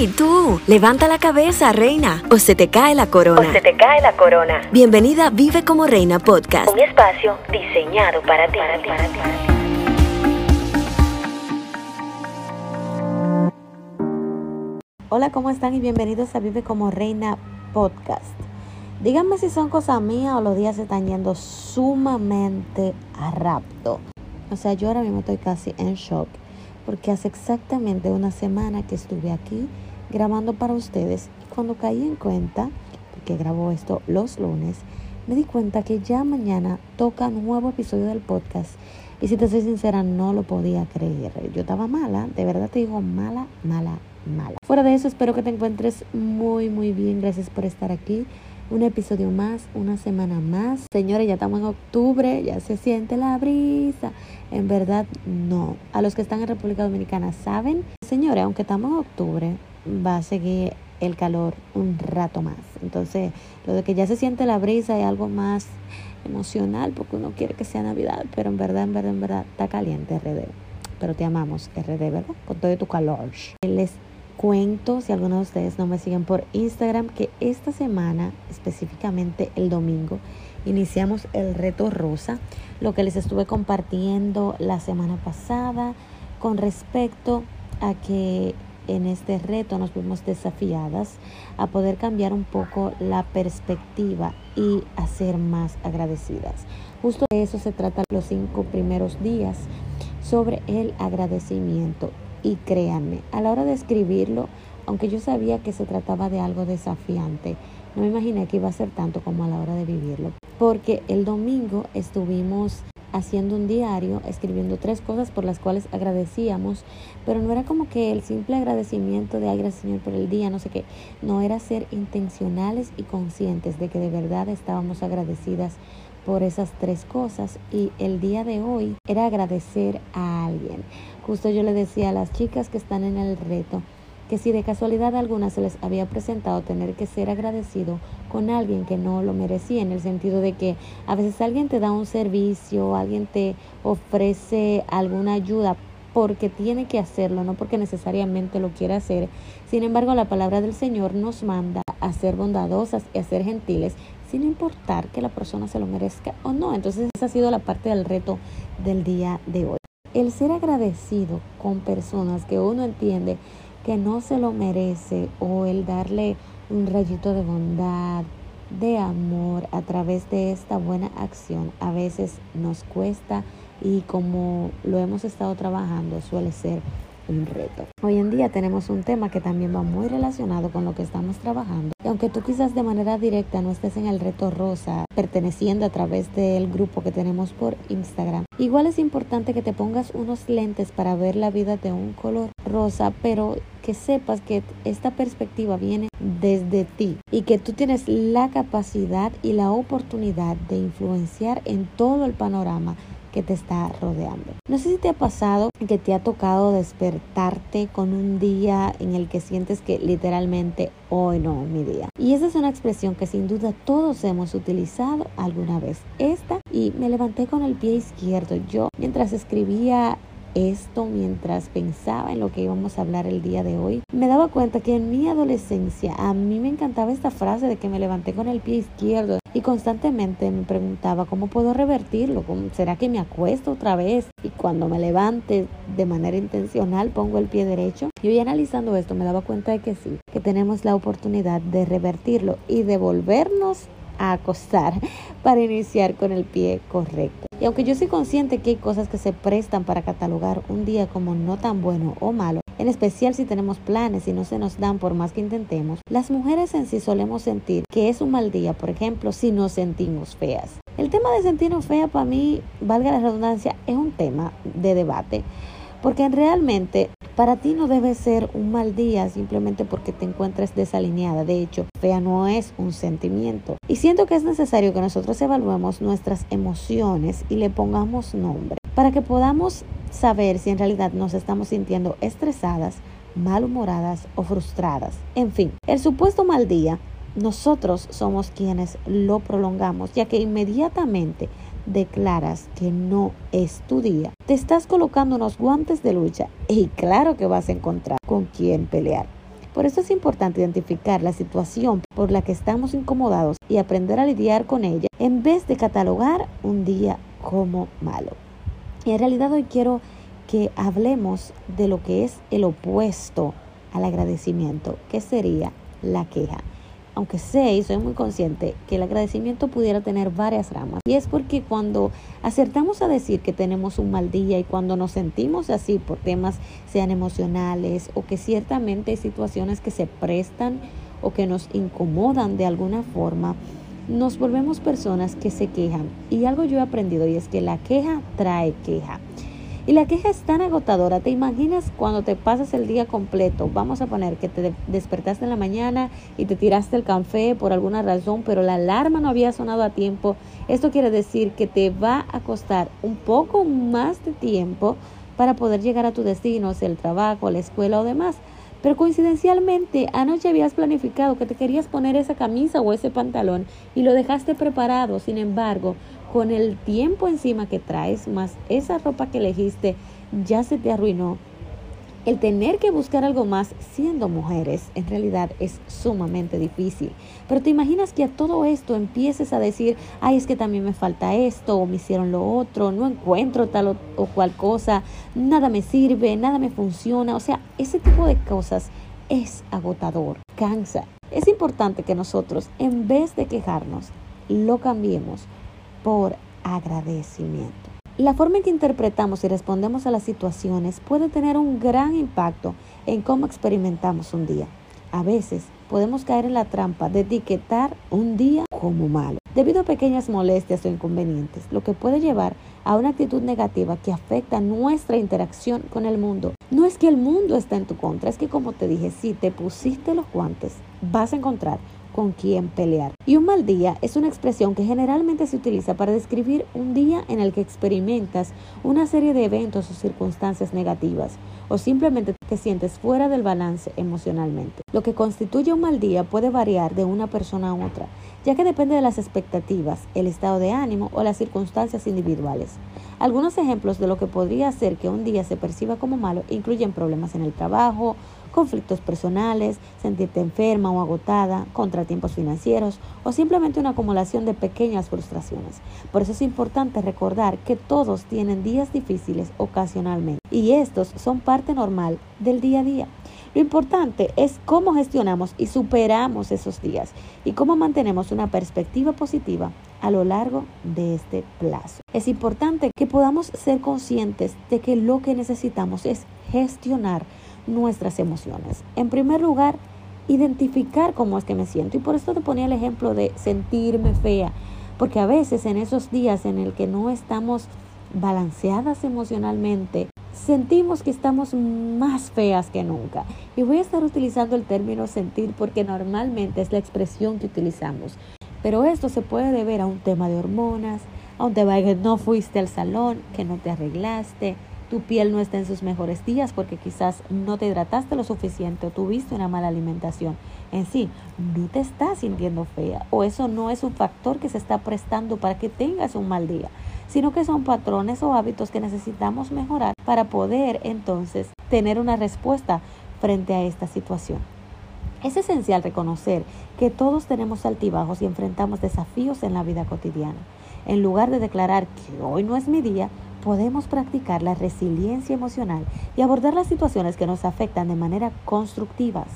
Hey, tú, levanta la cabeza, reina, o se te cae la corona. O se te cae la corona. Bienvenida a Vive como Reina Podcast. Un espacio diseñado para ti. Para ti, para ti. Hola, ¿cómo están? Y bienvenidos a Vive como Reina Podcast. Díganme si son cosas mías o los días se están yendo sumamente a rapto. O sea, yo ahora mismo estoy casi en shock porque hace exactamente una semana que estuve aquí grabando para ustedes y cuando caí en cuenta, porque grabo esto los lunes, me di cuenta que ya mañana toca un nuevo episodio del podcast y si te soy sincera no lo podía creer. Yo estaba mala, de verdad te digo mala, mala, mala. Fuera de eso espero que te encuentres muy, muy bien. Gracias por estar aquí un episodio más, una semana más. Señores, ya estamos en octubre, ya se siente la brisa. En verdad, no. A los que están en República Dominicana saben, señores, aunque estamos en octubre, va a seguir el calor un rato más. Entonces, lo de que ya se siente la brisa es algo más emocional porque uno quiere que sea Navidad, pero en verdad, en verdad, en verdad, está caliente RD. Pero te amamos, RD, ¿verdad? Con todo tu calor. Les cuento, si algunos de ustedes no me siguen por Instagram, que esta semana, específicamente el domingo, iniciamos el reto rosa, lo que les estuve compartiendo la semana pasada con respecto a que en este reto nos vimos desafiadas a poder cambiar un poco la perspectiva y a ser más agradecidas. Justo de eso se trata los cinco primeros días sobre el agradecimiento y créanme, a la hora de escribirlo, aunque yo sabía que se trataba de algo desafiante, no me imaginé que iba a ser tanto como a la hora de vivirlo. Porque el domingo estuvimos haciendo un diario, escribiendo tres cosas por las cuales agradecíamos, pero no era como que el simple agradecimiento de ay gracias Señor por el día, no sé qué, no era ser intencionales y conscientes de que de verdad estábamos agradecidas por esas tres cosas y el día de hoy era agradecer a alguien. Justo yo le decía a las chicas que están en el reto que si de casualidad alguna se les había presentado tener que ser agradecido con alguien que no lo merecía, en el sentido de que a veces alguien te da un servicio, alguien te ofrece alguna ayuda porque tiene que hacerlo, no porque necesariamente lo quiera hacer. Sin embargo, la palabra del Señor nos manda a ser bondadosas y a ser gentiles sin importar que la persona se lo merezca o no. Entonces esa ha sido la parte del reto del día de hoy. El ser agradecido con personas que uno entiende que no se lo merece o el darle un rayito de bondad, de amor a través de esta buena acción a veces nos cuesta y como lo hemos estado trabajando suele ser un reto. Hoy en día tenemos un tema que también va muy relacionado con lo que estamos trabajando. Y aunque tú quizás de manera directa no estés en el reto rosa, perteneciendo a través del grupo que tenemos por Instagram, igual es importante que te pongas unos lentes para ver la vida de un color rosa, pero que sepas que esta perspectiva viene desde ti y que tú tienes la capacidad y la oportunidad de influenciar en todo el panorama que te está rodeando. No sé si te ha pasado que te ha tocado despertarte con un día en el que sientes que literalmente hoy no es mi día. Y esa es una expresión que sin duda todos hemos utilizado alguna vez. Esta y me levanté con el pie izquierdo. Yo mientras escribía esto mientras pensaba en lo que íbamos a hablar el día de hoy, me daba cuenta que en mi adolescencia a mí me encantaba esta frase de que me levanté con el pie izquierdo y constantemente me preguntaba cómo puedo revertirlo, será que me acuesto otra vez y cuando me levante de manera intencional pongo el pie derecho. Y hoy analizando esto me daba cuenta de que sí, que tenemos la oportunidad de revertirlo y de volvernos a acostar para iniciar con el pie correcto. Y aunque yo soy consciente que hay cosas que se prestan para catalogar un día como no tan bueno o malo, en especial si tenemos planes y no se nos dan por más que intentemos, las mujeres en sí solemos sentir que es un mal día, por ejemplo, si nos sentimos feas. El tema de sentirnos feas para mí, valga la redundancia, es un tema de debate, porque realmente para ti no debe ser un mal día simplemente porque te encuentres desalineada. De hecho, fea no es un sentimiento. Y siento que es necesario que nosotros evaluemos nuestras emociones y le pongamos nombre para que podamos saber si en realidad nos estamos sintiendo estresadas, malhumoradas o frustradas. En fin, el supuesto mal día, nosotros somos quienes lo prolongamos, ya que inmediatamente declaras que no es tu día, te estás colocando unos guantes de lucha y claro que vas a encontrar con quién pelear. Por eso es importante identificar la situación por la que estamos incomodados y aprender a lidiar con ella en vez de catalogar un día como malo. Y en realidad hoy quiero que hablemos de lo que es el opuesto al agradecimiento, que sería la queja aunque sé y soy muy consciente que el agradecimiento pudiera tener varias ramas. Y es porque cuando acertamos a decir que tenemos un mal día y cuando nos sentimos así por temas sean emocionales o que ciertamente hay situaciones que se prestan o que nos incomodan de alguna forma, nos volvemos personas que se quejan. Y algo yo he aprendido y es que la queja trae queja. Y la queja es tan agotadora. ¿Te imaginas cuando te pasas el día completo? Vamos a poner que te despertaste en la mañana y te tiraste el café por alguna razón, pero la alarma no había sonado a tiempo. Esto quiere decir que te va a costar un poco más de tiempo para poder llegar a tu destino, sea el trabajo, la escuela o demás. Pero coincidencialmente, anoche habías planificado que te querías poner esa camisa o ese pantalón y lo dejaste preparado. Sin embargo, con el tiempo encima que traes, más esa ropa que elegiste, ya se te arruinó. El tener que buscar algo más siendo mujeres en realidad es sumamente difícil. Pero te imaginas que a todo esto empieces a decir, ay, es que también me falta esto, o me hicieron lo otro, no encuentro tal o, o cual cosa, nada me sirve, nada me funciona. O sea, ese tipo de cosas es agotador, cansa. Es importante que nosotros, en vez de quejarnos, lo cambiemos por agradecimiento. La forma en que interpretamos y respondemos a las situaciones puede tener un gran impacto en cómo experimentamos un día. A veces podemos caer en la trampa de etiquetar un día como malo, debido a pequeñas molestias o inconvenientes, lo que puede llevar a una actitud negativa que afecta nuestra interacción con el mundo. No es que el mundo está en tu contra, es que como te dije, si te pusiste los guantes, vas a encontrar con quién pelear. Y un mal día es una expresión que generalmente se utiliza para describir un día en el que experimentas una serie de eventos o circunstancias negativas o simplemente te sientes fuera del balance emocionalmente. Lo que constituye un mal día puede variar de una persona a otra, ya que depende de las expectativas, el estado de ánimo o las circunstancias individuales. Algunos ejemplos de lo que podría hacer que un día se perciba como malo incluyen problemas en el trabajo, conflictos personales, sentirte enferma o agotada, contratiempos financieros o simplemente una acumulación de pequeñas frustraciones. Por eso es importante recordar que todos tienen días difíciles ocasionalmente y estos son parte normal del día a día. Lo importante es cómo gestionamos y superamos esos días y cómo mantenemos una perspectiva positiva a lo largo de este plazo. Es importante que podamos ser conscientes de que lo que necesitamos es gestionar nuestras emociones. En primer lugar, identificar cómo es que me siento. Y por eso te ponía el ejemplo de sentirme fea. Porque a veces en esos días en el que no estamos balanceadas emocionalmente, sentimos que estamos más feas que nunca. Y voy a estar utilizando el término sentir porque normalmente es la expresión que utilizamos. Pero esto se puede deber a un tema de hormonas, a un tema de que no fuiste al salón, que no te arreglaste, tu piel no está en sus mejores días porque quizás no te hidrataste lo suficiente o tuviste una mala alimentación. En sí, no te estás sintiendo fea o eso no es un factor que se está prestando para que tengas un mal día, sino que son patrones o hábitos que necesitamos mejorar para poder entonces tener una respuesta frente a esta situación. Es esencial reconocer que todos tenemos altibajos y enfrentamos desafíos en la vida cotidiana. En lugar de declarar que hoy no es mi día, podemos practicar la resiliencia emocional y abordar las situaciones que nos afectan de manera constructivas.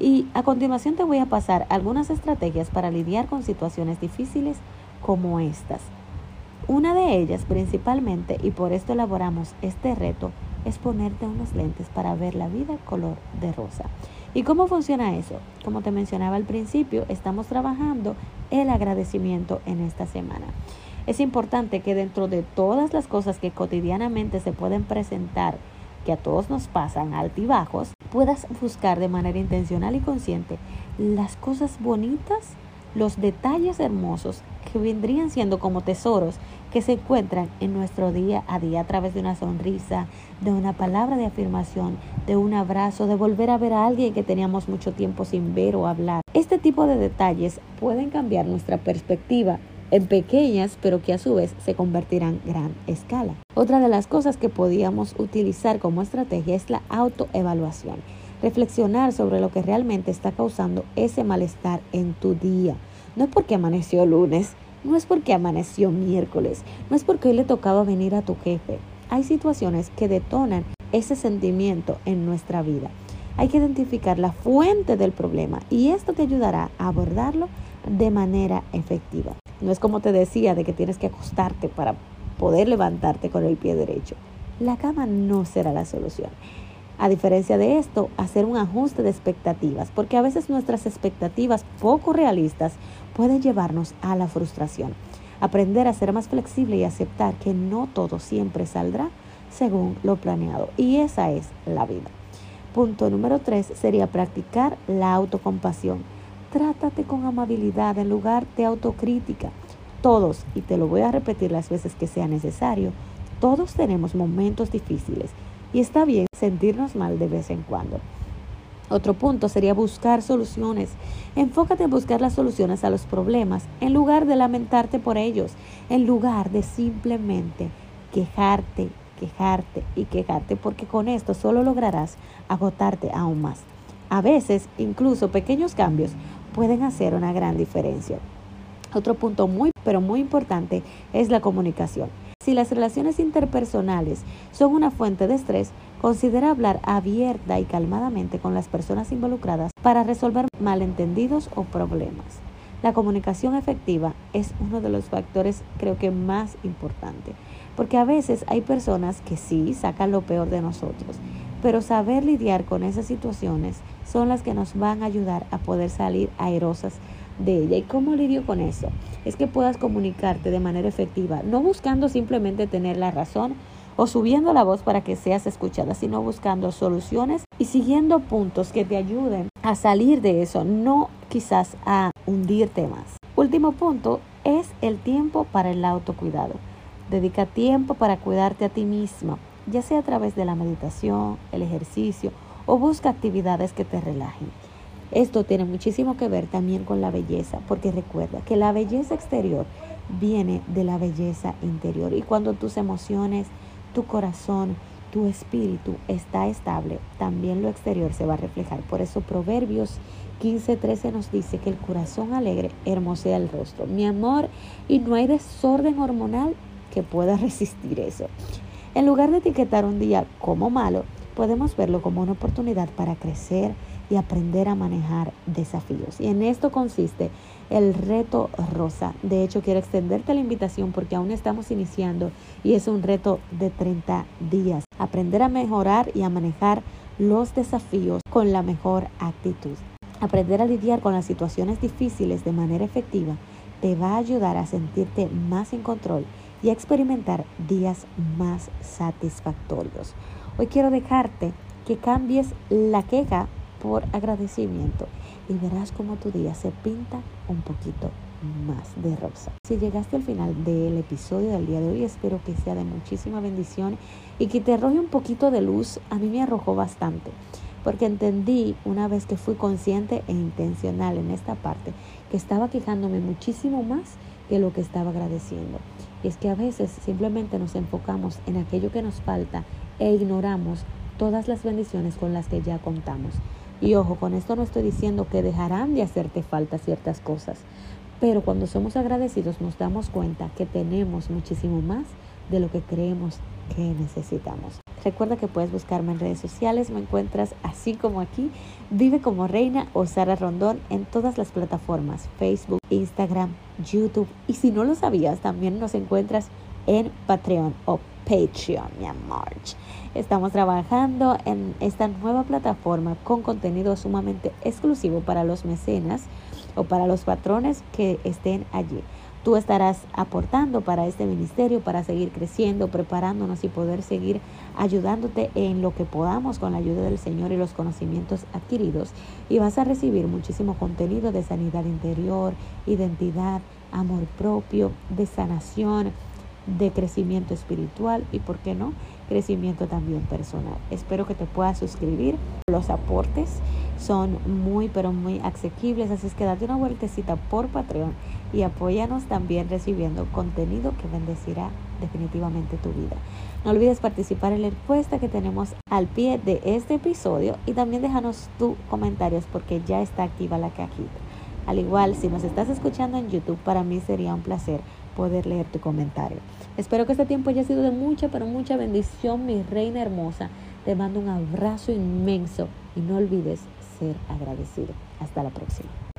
Y a continuación te voy a pasar algunas estrategias para lidiar con situaciones difíciles como estas. Una de ellas principalmente, y por esto elaboramos este reto, es ponerte unos lentes para ver la vida color de rosa. ¿Y cómo funciona eso? Como te mencionaba al principio, estamos trabajando el agradecimiento en esta semana. Es importante que dentro de todas las cosas que cotidianamente se pueden presentar, que a todos nos pasan altibajos, puedas buscar de manera intencional y consciente las cosas bonitas, los detalles hermosos que vendrían siendo como tesoros que se encuentran en nuestro día a día a través de una sonrisa, de una palabra de afirmación, de un abrazo, de volver a ver a alguien que teníamos mucho tiempo sin ver o hablar. Este tipo de detalles pueden cambiar nuestra perspectiva en pequeñas, pero que a su vez se convertirán en gran escala. Otra de las cosas que podíamos utilizar como estrategia es la autoevaluación. reflexionar sobre lo que realmente está causando ese malestar en tu día. No es porque amaneció lunes, no es porque amaneció miércoles, no es porque hoy le tocaba venir a tu jefe. Hay situaciones que detonan ese sentimiento en nuestra vida. Hay que identificar la fuente del problema y esto te ayudará a abordarlo de manera efectiva. No es como te decía de que tienes que acostarte para poder levantarte con el pie derecho. La cama no será la solución. A diferencia de esto, hacer un ajuste de expectativas, porque a veces nuestras expectativas poco realistas pueden llevarnos a la frustración. Aprender a ser más flexible y aceptar que no todo siempre saldrá según lo planeado. Y esa es la vida. Punto número tres sería practicar la autocompasión. Trátate con amabilidad en lugar de autocrítica. Todos, y te lo voy a repetir las veces que sea necesario, todos tenemos momentos difíciles y está bien sentirnos mal de vez en cuando. Otro punto sería buscar soluciones. Enfócate en buscar las soluciones a los problemas en lugar de lamentarte por ellos, en lugar de simplemente quejarte, quejarte y quejarte, porque con esto solo lograrás agotarte aún más. A veces, incluso pequeños cambios pueden hacer una gran diferencia. Otro punto muy, pero muy importante es la comunicación. Si las relaciones interpersonales son una fuente de estrés, considera hablar abierta y calmadamente con las personas involucradas para resolver malentendidos o problemas. La comunicación efectiva es uno de los factores creo que más importante, porque a veces hay personas que sí sacan lo peor de nosotros, pero saber lidiar con esas situaciones son las que nos van a ayudar a poder salir aerosas de ella. ¿Y cómo lidio con eso? Es que puedas comunicarte de manera efectiva, no buscando simplemente tener la razón o subiendo la voz para que seas escuchada, sino buscando soluciones y siguiendo puntos que te ayuden a salir de eso, no quizás a hundirte más. Último punto es el tiempo para el autocuidado. Dedica tiempo para cuidarte a ti misma, ya sea a través de la meditación, el ejercicio o busca actividades que te relajen. Esto tiene muchísimo que ver también con la belleza, porque recuerda que la belleza exterior viene de la belleza interior y cuando tus emociones, tu corazón, tu espíritu está estable, también lo exterior se va a reflejar. Por eso Proverbios 15:13 nos dice que el corazón alegre hermosea el rostro. Mi amor, y no hay desorden hormonal que pueda resistir eso. En lugar de etiquetar un día como malo, podemos verlo como una oportunidad para crecer, y aprender a manejar desafíos. Y en esto consiste el reto rosa. De hecho, quiero extenderte la invitación porque aún estamos iniciando y es un reto de 30 días. Aprender a mejorar y a manejar los desafíos con la mejor actitud. Aprender a lidiar con las situaciones difíciles de manera efectiva te va a ayudar a sentirte más en control y a experimentar días más satisfactorios. Hoy quiero dejarte que cambies la queja por agradecimiento y verás como tu día se pinta un poquito más de rosa. Si llegaste al final del episodio del día de hoy, espero que sea de muchísima bendición y que te arroje un poquito de luz. A mí me arrojó bastante, porque entendí una vez que fui consciente e intencional en esta parte, que estaba quejándome muchísimo más que lo que estaba agradeciendo. Y es que a veces simplemente nos enfocamos en aquello que nos falta e ignoramos todas las bendiciones con las que ya contamos. Y ojo, con esto no estoy diciendo que dejarán de hacerte falta ciertas cosas, pero cuando somos agradecidos nos damos cuenta que tenemos muchísimo más de lo que creemos que necesitamos. Recuerda que puedes buscarme en redes sociales, me encuentras así como aquí, Vive como Reina o Sara Rondón en todas las plataformas, Facebook, Instagram, YouTube. Y si no lo sabías, también nos encuentras en Patreon o Patreon, mi amor. Estamos trabajando en esta nueva plataforma con contenido sumamente exclusivo para los mecenas o para los patrones que estén allí. Tú estarás aportando para este ministerio, para seguir creciendo, preparándonos y poder seguir ayudándote en lo que podamos con la ayuda del Señor y los conocimientos adquiridos. Y vas a recibir muchísimo contenido de sanidad interior, identidad, amor propio, de sanación, de crecimiento espiritual y, ¿por qué no?, crecimiento también personal. Espero que te puedas suscribir. Los aportes son muy, pero muy asequibles, así es que date una vueltecita por Patreon y apóyanos también recibiendo contenido que bendecirá definitivamente tu vida. No olvides participar en la encuesta que tenemos al pie de este episodio y también déjanos tus comentarios porque ya está activa la cajita. Al igual, si nos estás escuchando en YouTube, para mí sería un placer poder leer tu comentario. Espero que este tiempo haya sido de mucha, pero mucha bendición, mi reina hermosa. Te mando un abrazo inmenso y no olvides ser agradecido. Hasta la próxima.